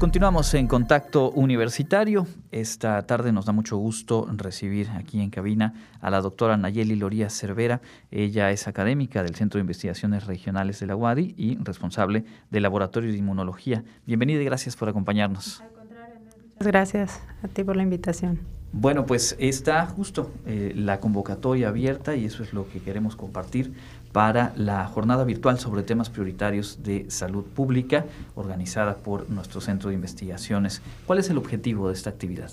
Continuamos en contacto universitario. Esta tarde nos da mucho gusto recibir aquí en cabina a la doctora Nayeli Loría Cervera. Ella es académica del Centro de Investigaciones Regionales de la UADI y responsable del Laboratorio de Inmunología. Bienvenida y gracias por acompañarnos. Al contrario, muchas gracias a ti por la invitación. Bueno, pues está justo eh, la convocatoria abierta y eso es lo que queremos compartir para la jornada virtual sobre temas prioritarios de salud pública organizada por nuestro Centro de Investigaciones. ¿Cuál es el objetivo de esta actividad?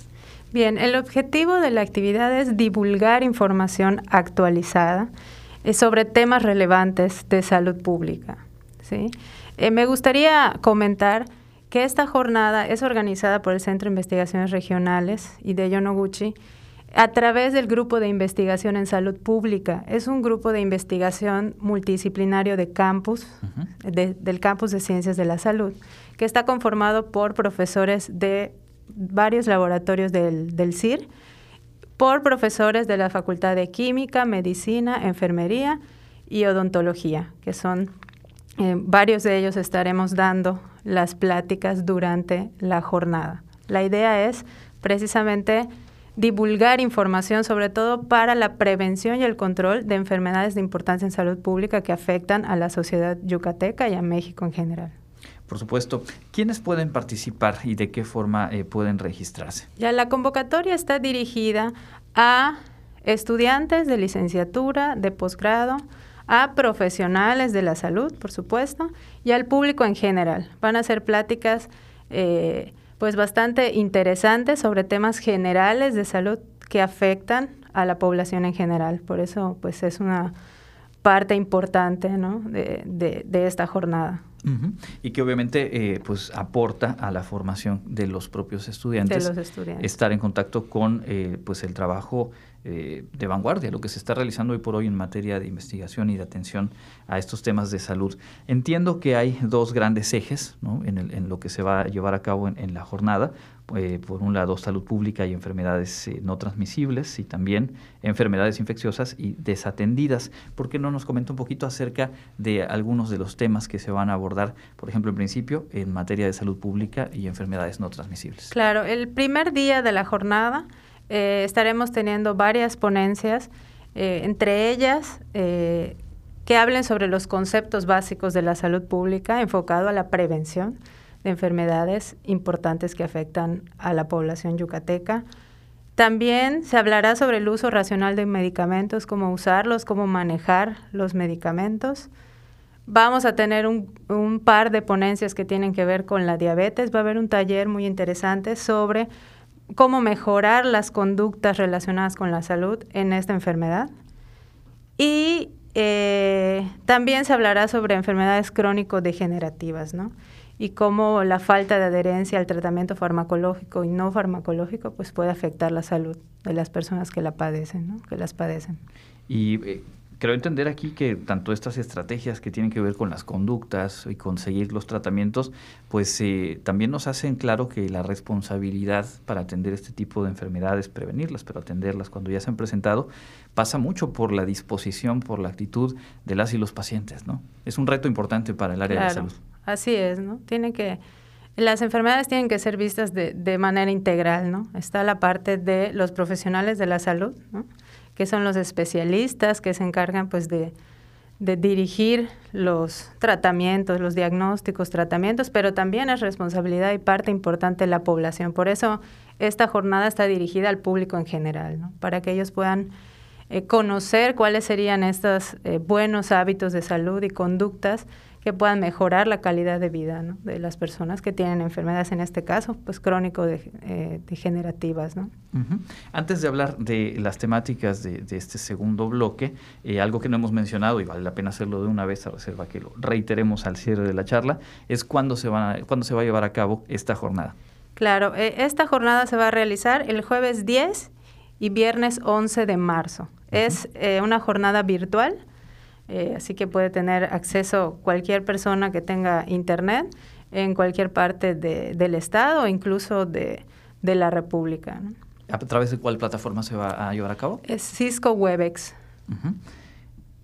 Bien, el objetivo de la actividad es divulgar información actualizada eh, sobre temas relevantes de salud pública. ¿sí? Eh, me gustaría comentar que esta jornada es organizada por el Centro de Investigaciones Regionales y de Yonoguchi a través del Grupo de Investigación en Salud Pública. Es un grupo de investigación multidisciplinario de campus, del campus de Ciencias de la Salud, que está conformado por profesores de varios laboratorios del, del CIR, por profesores de la Facultad de Química, Medicina, Enfermería y Odontología, que son eh, varios de ellos estaremos dando las pláticas durante la jornada. La idea es precisamente divulgar información, sobre todo para la prevención y el control de enfermedades de importancia en salud pública que afectan a la sociedad yucateca y a México en general. Por supuesto. ¿Quiénes pueden participar y de qué forma eh, pueden registrarse? Ya la convocatoria está dirigida a estudiantes de licenciatura, de posgrado, a profesionales de la salud, por supuesto, y al público en general. Van a ser pláticas eh, pues bastante interesantes sobre temas generales de salud que afectan a la población en general. Por eso pues es una parte importante ¿no? de, de, esta jornada. Y que obviamente eh, pues aporta a la formación de los propios estudiantes, de los estudiantes. estar en contacto con eh, pues el trabajo eh, de vanguardia, lo que se está realizando hoy por hoy en materia de investigación y de atención a estos temas de salud. Entiendo que hay dos grandes ejes en, lo que se va a llevar a cabo en, la jornada. Eh, por un lado, salud pública y enfermedades eh, no transmisibles y también enfermedades infecciosas y desatendidas. ¿Por qué no nos comenta un poquito acerca de algunos de los temas que se van a abordar, por ejemplo, en principio, en materia de salud pública y enfermedades no transmisibles? Claro, el primer día de la jornada eh, estaremos teniendo varias ponencias, entre ellas que hablen sobre los conceptos básicos de la salud pública enfocado a la prevención de enfermedades importantes que afectan a la población yucateca. También se hablará sobre el uso racional de medicamentos, cómo usarlos, cómo manejar los medicamentos. Vamos a tener un, un, par de ponencias que tienen que ver con la diabetes. Va a haber un taller muy interesante sobre cómo mejorar las conductas relacionadas con la salud en esta enfermedad. Y eh, también se hablará sobre enfermedades crónico-degenerativas, ¿no? Y cómo la falta de adherencia al tratamiento farmacológico y no farmacológico pues puede afectar la salud de las personas que la padecen, ¿no? Que las padecen. Y eh, Creo entender aquí que tanto estas estrategias que tienen que ver con las conductas y conseguir los tratamientos, pues eh, también nos hacen claro que la responsabilidad para atender este tipo de enfermedades, prevenirlas, pero atenderlas cuando ya se han presentado, pasa mucho por la disposición, por la actitud de las y los pacientes, ¿no? Es un reto importante para el área de la salud. Así es, ¿no? Tiene que las enfermedades tienen que ser vistas de, de manera integral, ¿no? Está la parte de los profesionales de la salud, ¿no? que son los especialistas que se encargan pues de, dirigir los tratamientos, los diagnósticos, tratamientos, pero también es responsabilidad y parte importante de la población. Por eso esta jornada está dirigida al público en general, ¿no? para que ellos puedan eh, conocer cuáles serían estos eh, buenos hábitos de salud y conductas que puedan mejorar la calidad de vida de las personas que tienen enfermedades, en este caso, pues crónico-degenerativas. ¿no? Antes de hablar de las temáticas de, este segundo bloque, eh, algo que no hemos mencionado y vale la pena hacerlo de una vez a reserva que lo reiteremos al cierre de la charla, es cuándo se, va, cuándo se va a llevar a cabo esta jornada. Claro, eh, esta jornada se va a realizar el jueves 10 y viernes 11 de marzo. Es eh, una jornada virtual eh, así que puede tener acceso cualquier persona que tenga internet en cualquier parte del estado o incluso de, la República. ¿A través de cuál plataforma se va a llevar a cabo? Es Cisco Webex.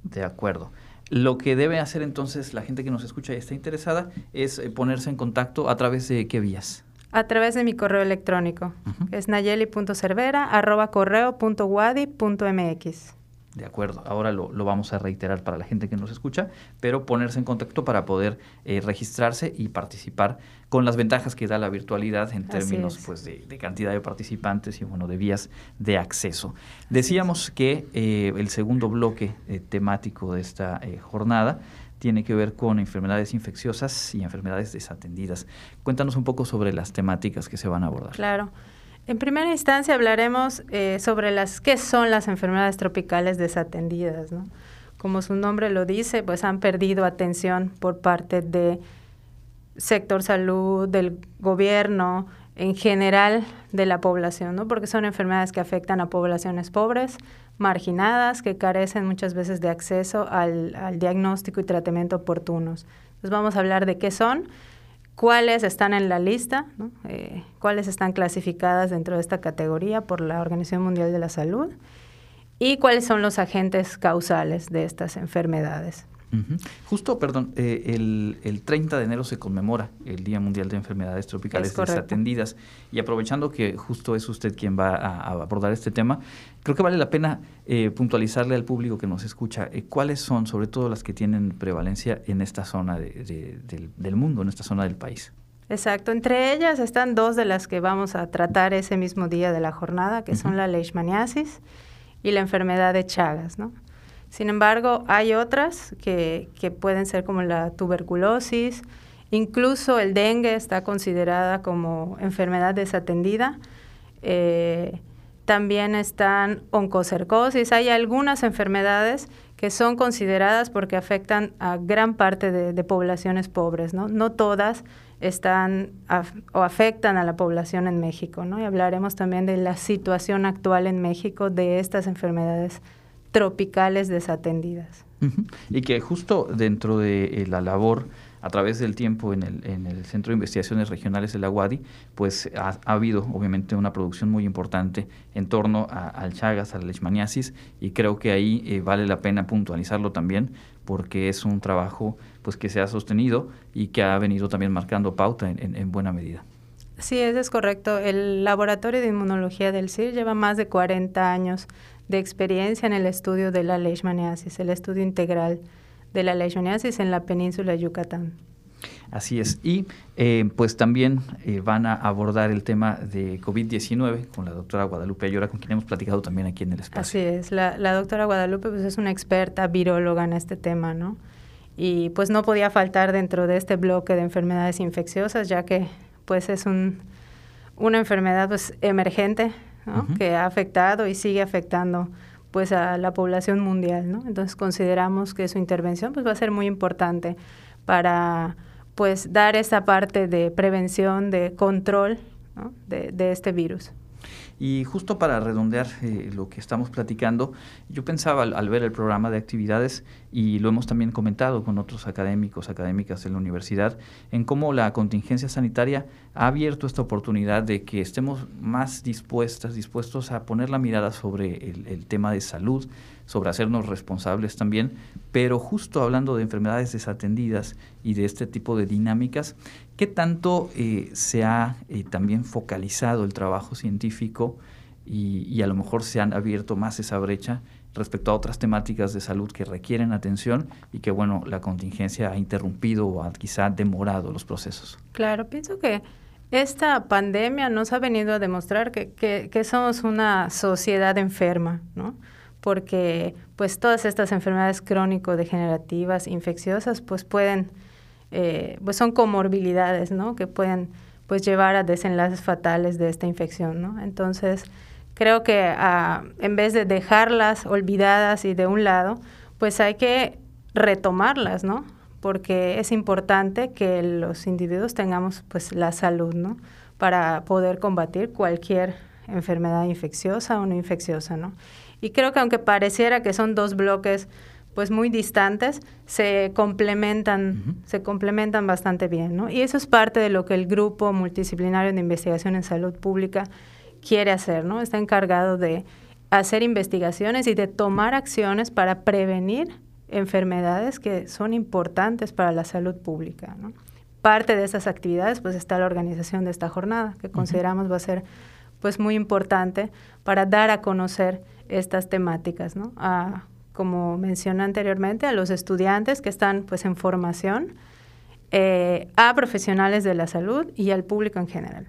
De acuerdo. Lo que debe hacer entonces la gente que nos escucha y está interesada es eh, ponerse en contacto a través de qué vías. A través de mi correo electrónico, que es nayeli.cervera.correo.wadi.mx. De acuerdo, ahora lo, vamos a reiterar para la gente que nos escucha, pero ponerse en contacto para poder eh, registrarse y participar con las ventajas que da la virtualidad en términos pues, de, cantidad de participantes y bueno, de vías de acceso. Decíamos que eh, el segundo bloque eh, temático de esta jornada tiene que ver con enfermedades infecciosas y enfermedades desatendidas. Cuéntanos un poco sobre las temáticas que se van a abordar. Claro. En primera instancia hablaremos eh, sobre las qué son las enfermedades tropicales desatendidas. ¿no? Como su nombre lo dice, pues han perdido atención por parte del sector salud, del gobierno, en general de la población, ¿no? porque son enfermedades que afectan a poblaciones pobres, marginadas que carecen muchas veces de acceso al, diagnóstico y tratamiento oportunos. Entonces vamos a hablar de qué son, cuáles están en la lista, eh, cuáles están clasificadas dentro de esta categoría por la Organización Mundial de la Salud y cuáles son los agentes causales de estas enfermedades. Justo, perdón, eh, el, el, 30 de enero se conmemora el Día Mundial de Enfermedades Tropicales Desatendidas y aprovechando que justo es usted quien va a, abordar este tema, creo que vale la pena eh, puntualizarle al público que nos escucha eh, cuáles son sobre todo las que tienen prevalencia en esta zona del, mundo, en esta zona del país. Exacto, entre ellas están dos de las que vamos a tratar ese mismo día de la jornada, que son la leishmaniasis y la enfermedad de Chagas, ¿no? Sin embargo, hay otras que, pueden ser como la tuberculosis, incluso el dengue está considerada como enfermedad desatendida. Eh, también están oncocercosis. Hay algunas enfermedades que son consideradas porque afectan a gran parte de, poblaciones pobres, ¿no? No todas están o afectan a la población en México, ¿no? Y hablaremos también de la situación actual en México de estas enfermedades tropicales desatendidas. Y que justo dentro de eh, la labor a través del tiempo en el, en el Centro de Investigaciones Regionales de la UADI, pues ha, habido obviamente una producción muy importante en torno al Chagas, a la leishmaniasis, y creo que ahí eh, vale la pena puntualizarlo también, porque es un trabajo pues que se ha sostenido y que ha venido también marcando pauta en, en buena medida. Sí, eso es correcto. El Laboratorio de Inmunología del CIR lleva más de 40 años de experiencia en el estudio de la leishmaniasis, el estudio integral de la leishmaniasis en la península de Yucatán. Así es. Y eh, pues también eh, van a abordar el tema de COVID-19 con la doctora Guadalupe Ayora, con quien hemos platicado también aquí en el espacio. Así es. La, la doctora Guadalupe pues, es una experta viróloga en este tema, ¿no? Y pues no podía faltar dentro de este bloque de enfermedades infecciosas, ya que pues es un, una enfermedad pues emergente que ha afectado y sigue afectando pues a la población mundial, ¿no? Entonces consideramos que su intervención pues va a ser muy importante para pues dar esa parte de prevención, de control de, de este virus. Y justo para redondear eh, lo que estamos platicando, yo pensaba al, ver el programa de actividades, y lo hemos también comentado con otros académicos, académicas de la universidad, en cómo la contingencia sanitaria ha abierto esta oportunidad de que estemos más dispuestas, dispuestos a poner la mirada sobre el tema de salud, sobre hacernos responsables también, pero justo hablando de enfermedades desatendidas y de este tipo de dinámicas, ¿qué tanto eh, se ha eh, también focalizado el trabajo científico y, a lo mejor se han abierto más esa brecha respecto a otras temáticas de salud que requieren atención y que, bueno, la contingencia ha interrumpido o ha quizá demorado los procesos? Claro, pienso que esta pandemia nos ha venido a demostrar que, que, que somos una sociedad enferma, ¿no? porque pues todas estas enfermedades crónico-degenerativas, infecciosas, pues pueden, eh, pues son comorbilidades, ¿no? Que pueden pues llevar a desenlaces fatales de esta infección, ¿no? Entonces, creo que ah, en vez de dejarlas olvidadas y de un lado, pues hay que retomarlas, ¿no? Porque es importante que los individuos tengamos pues la salud, ¿no? Para poder combatir cualquier enfermedad infecciosa o no infecciosa, ¿no? Y creo que aunque pareciera que son dos bloques pues muy distantes, se complementan, se complementan bastante bien, ¿no? Y eso es parte de lo que el grupo multidisciplinario de investigación en salud pública quiere hacer, ¿no? Está encargado de hacer investigaciones y de tomar acciones para prevenir enfermedades que son importantes para la salud pública, ¿no? parte de esas actividades pues está la organización de esta jornada, que consideramos va a ser pues muy importante para dar a conocer estas temáticas, ¿no? A, como mencioné anteriormente, a los estudiantes que están pues en formación, eh, a profesionales de la salud y al público en general.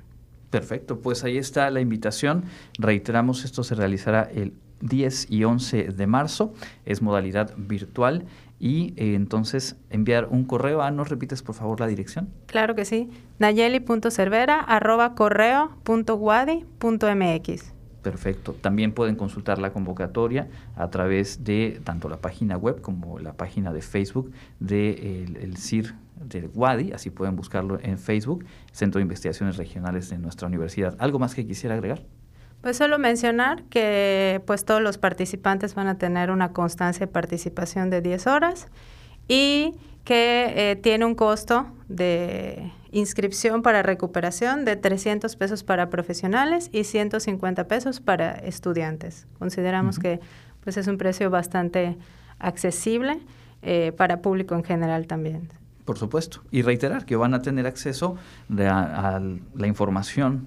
Perfecto, pues ahí está la invitación. Reiteramos, esto se realizará el 10 y 11 de marzo, es modalidad virtual y eh, entonces enviar un correo. Ah, ¿nos repites por favor la dirección? Claro que sí, nayeli.cervera.correo.guadi.mx. Perfecto. También pueden consultar la convocatoria a través de tanto la página web como la página de Facebook del de el CIR del WADI, así pueden buscarlo en Facebook, Centro de Investigaciones Regionales de nuestra universidad. ¿Algo más que quisiera agregar? Pues solo mencionar que pues todos los participantes van a tener una constancia de participación de 10 horas y que eh, tiene un costo de inscripción para recuperación de 300 pesos para profesionales y 150 pesos para estudiantes. Consideramos que pues es un precio bastante accesible eh, para público en general también. Por supuesto. Y reiterar que van a tener acceso a, la información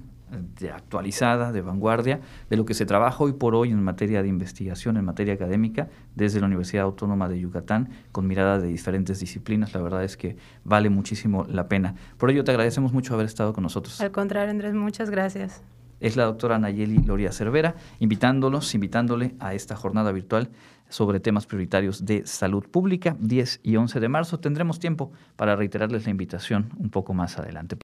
de actualizada, de vanguardia, de lo que se trabaja hoy por hoy en materia de investigación, en materia académica, desde la Universidad Autónoma de Yucatán, con mirada de diferentes disciplinas. La verdad es que vale muchísimo la pena. Por ello, te agradecemos mucho haber estado con nosotros. Al contrario, Andrés, muchas gracias. Es la doctora Nayeli Loria Cervera, invitándolos, invitándole a esta jornada virtual sobre temas prioritarios de salud pública, 10 y 11 de marzo. Tendremos tiempo para reiterarles la invitación un poco más adelante.